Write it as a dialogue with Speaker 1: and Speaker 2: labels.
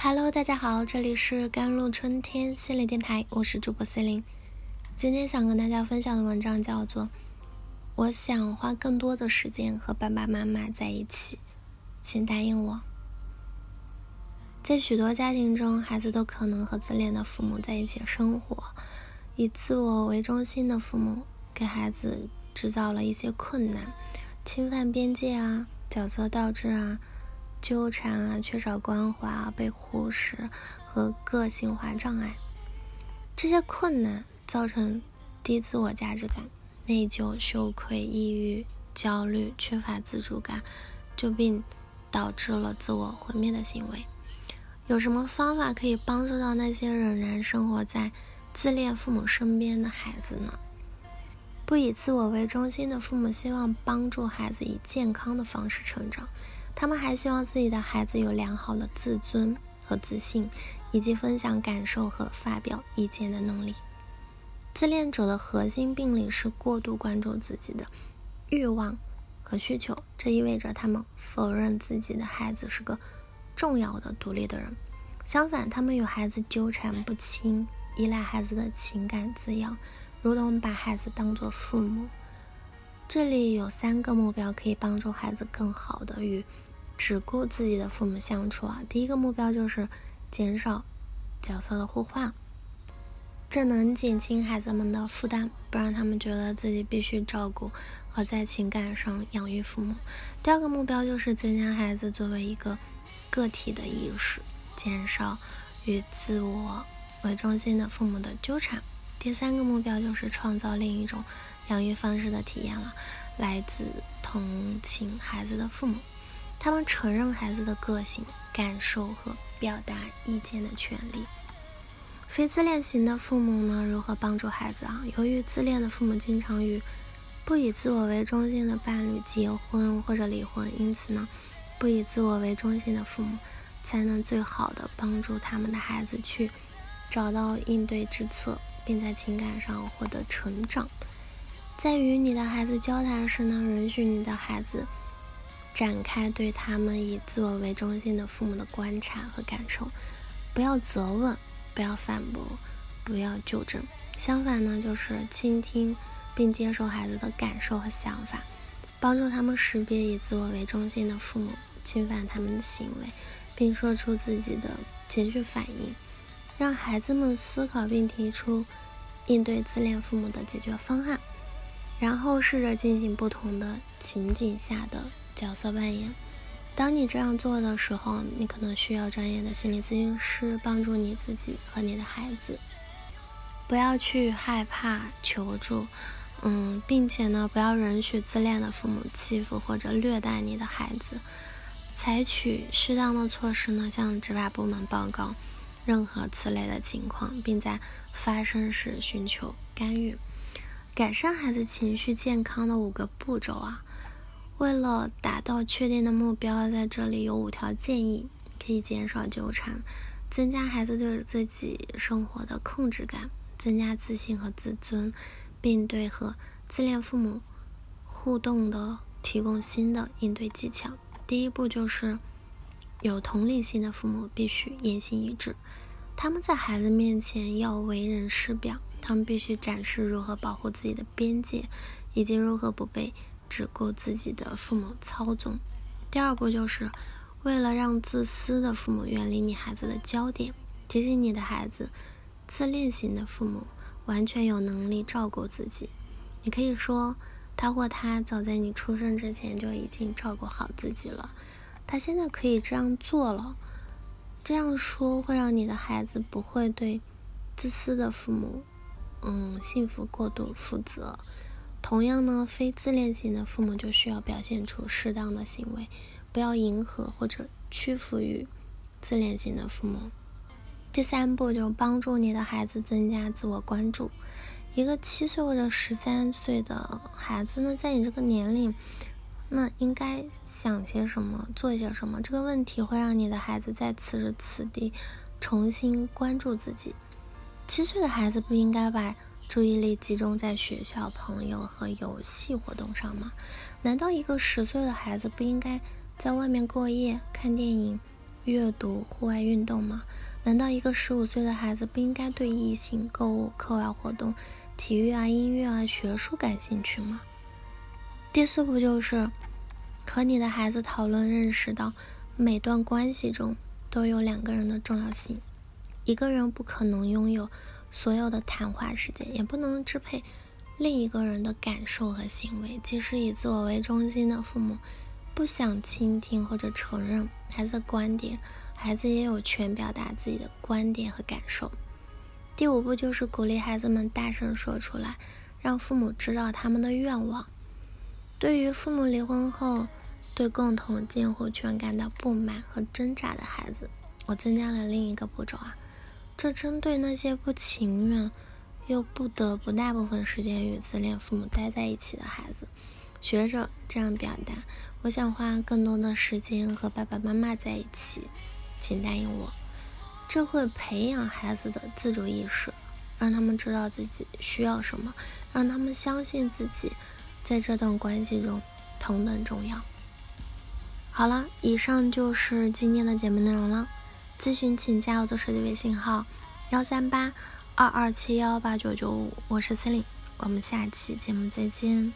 Speaker 1: Hello，大家好，这里是甘露春天心理电台，我是主播 C 琳。今天想跟大家分享的文章叫做《我想花更多的时间和爸爸妈妈在一起》，请答应我。在许多家庭中，孩子都可能和自恋的父母在一起生活。以自我为中心的父母给孩子制造了一些困难，侵犯边界啊，角色倒置啊。纠缠啊，缺少关怀啊，被忽视和个性化障碍，这些困难造成低自我价值感、内疚、羞愧、抑郁、焦虑、缺乏自主感，就并导致了自我毁灭的行为。有什么方法可以帮助到那些仍然生活在自恋父母身边的孩子呢？不以自我为中心的父母希望帮助孩子以健康的方式成长。他们还希望自己的孩子有良好的自尊和自信，以及分享感受和发表意见的能力。自恋者的核心病理是过度关注自己的欲望和需求，这意味着他们否认自己的孩子是个重要的独立的人。相反，他们与孩子纠缠不清，依赖孩子的情感滋养，如同把孩子当作父母。这里有三个目标可以帮助孩子更好的与。只顾自己的父母相处啊，第一个目标就是减少角色的互换，这能减轻孩子们的负担，不让他们觉得自己必须照顾和在情感上养育父母。第二个目标就是增加孩子作为一个个体的意识，减少与自我为中心的父母的纠缠。第三个目标就是创造另一种养育方式的体验了，来自同情孩子的父母。他们承认孩子的个性、感受和表达意见的权利。非自恋型的父母呢？如何帮助孩子啊？由于自恋的父母经常与不以自我为中心的伴侣结婚或者离婚，因此呢，不以自我为中心的父母才能最好的帮助他们的孩子去找到应对之策，并在情感上获得成长。在与你的孩子交谈时呢，允许你的孩子。展开对他们以自我为中心的父母的观察和感受，不要责问，不要反驳，不要纠正。相反呢，就是倾听并接受孩子的感受和想法，帮助他们识别以自我为中心的父母侵犯他们的行为，并说出自己的情绪反应，让孩子们思考并提出应对自恋父母的解决方案，然后试着进行不同的情景下的。角色扮演。当你这样做的时候，你可能需要专业的心理咨询师帮助你自己和你的孩子。不要去害怕求助，嗯，并且呢，不要允许自恋的父母欺负或者虐待你的孩子。采取适当的措施呢，向执法部门报告任何此类的情况，并在发生时寻求干预。改善孩子情绪健康的五个步骤啊。为了达到确定的目标，在这里有五条建议，可以减少纠缠，增加孩子对自己生活的控制感，增加自信和自尊，并对和自恋父母互动的提供新的应对技巧。第一步就是有同理心的父母必须言行一致，他们在孩子面前要为人师表，他们必须展示如何保护自己的边界，以及如何不被。只顾自己的父母操纵。第二步就是为了让自私的父母远离你孩子的焦点，提醒你的孩子，自恋型的父母完全有能力照顾自己。你可以说，他或她早在你出生之前就已经照顾好自己了，他现在可以这样做了。这样说会让你的孩子不会对自私的父母，嗯，幸福过度负责。同样呢，非自恋型的父母就需要表现出适当的行为，不要迎合或者屈服于自恋型的父母。第三步就帮助你的孩子增加自我关注。一个七岁或者十三岁的孩子呢，在你这个年龄，那应该想些什么，做些什么？这个问题会让你的孩子在此时此地重新关注自己。七岁的孩子不应该把。注意力集中在学校、朋友和游戏活动上吗？难道一个十岁的孩子不应该在外面过夜、看电影、阅读、户外运动吗？难道一个十五岁的孩子不应该对异性、购物、课外活动、体育啊、音乐啊、学术感兴趣吗？第四步就是和你的孩子讨论，认识到每段关系中都有两个人的重要性。一个人不可能拥有所有的谈话时间，也不能支配另一个人的感受和行为。即使以自我为中心的父母不想倾听或者承认孩子的观点。孩子也有权表达自己的观点和感受。第五步就是鼓励孩子们大声说出来，让父母知道他们的愿望。对于父母离婚后对共同监护权感到不满和挣扎的孩子，我增加了另一个步骤啊，这针对那些不情愿又不得不大部分时间与自恋父母待在一起的孩子，学着这样表达：我想花更多的时间和爸爸妈妈在一起。请答应我，这会培养孩子的自主意识，让他们知道自己需要什么，让他们相信自己在这段关系中同等重要。好了，以上就是今天的节目内容了。咨询请加我的手机微信号：幺三八二二七幺八九九五，我是司令，我们下期节目再见。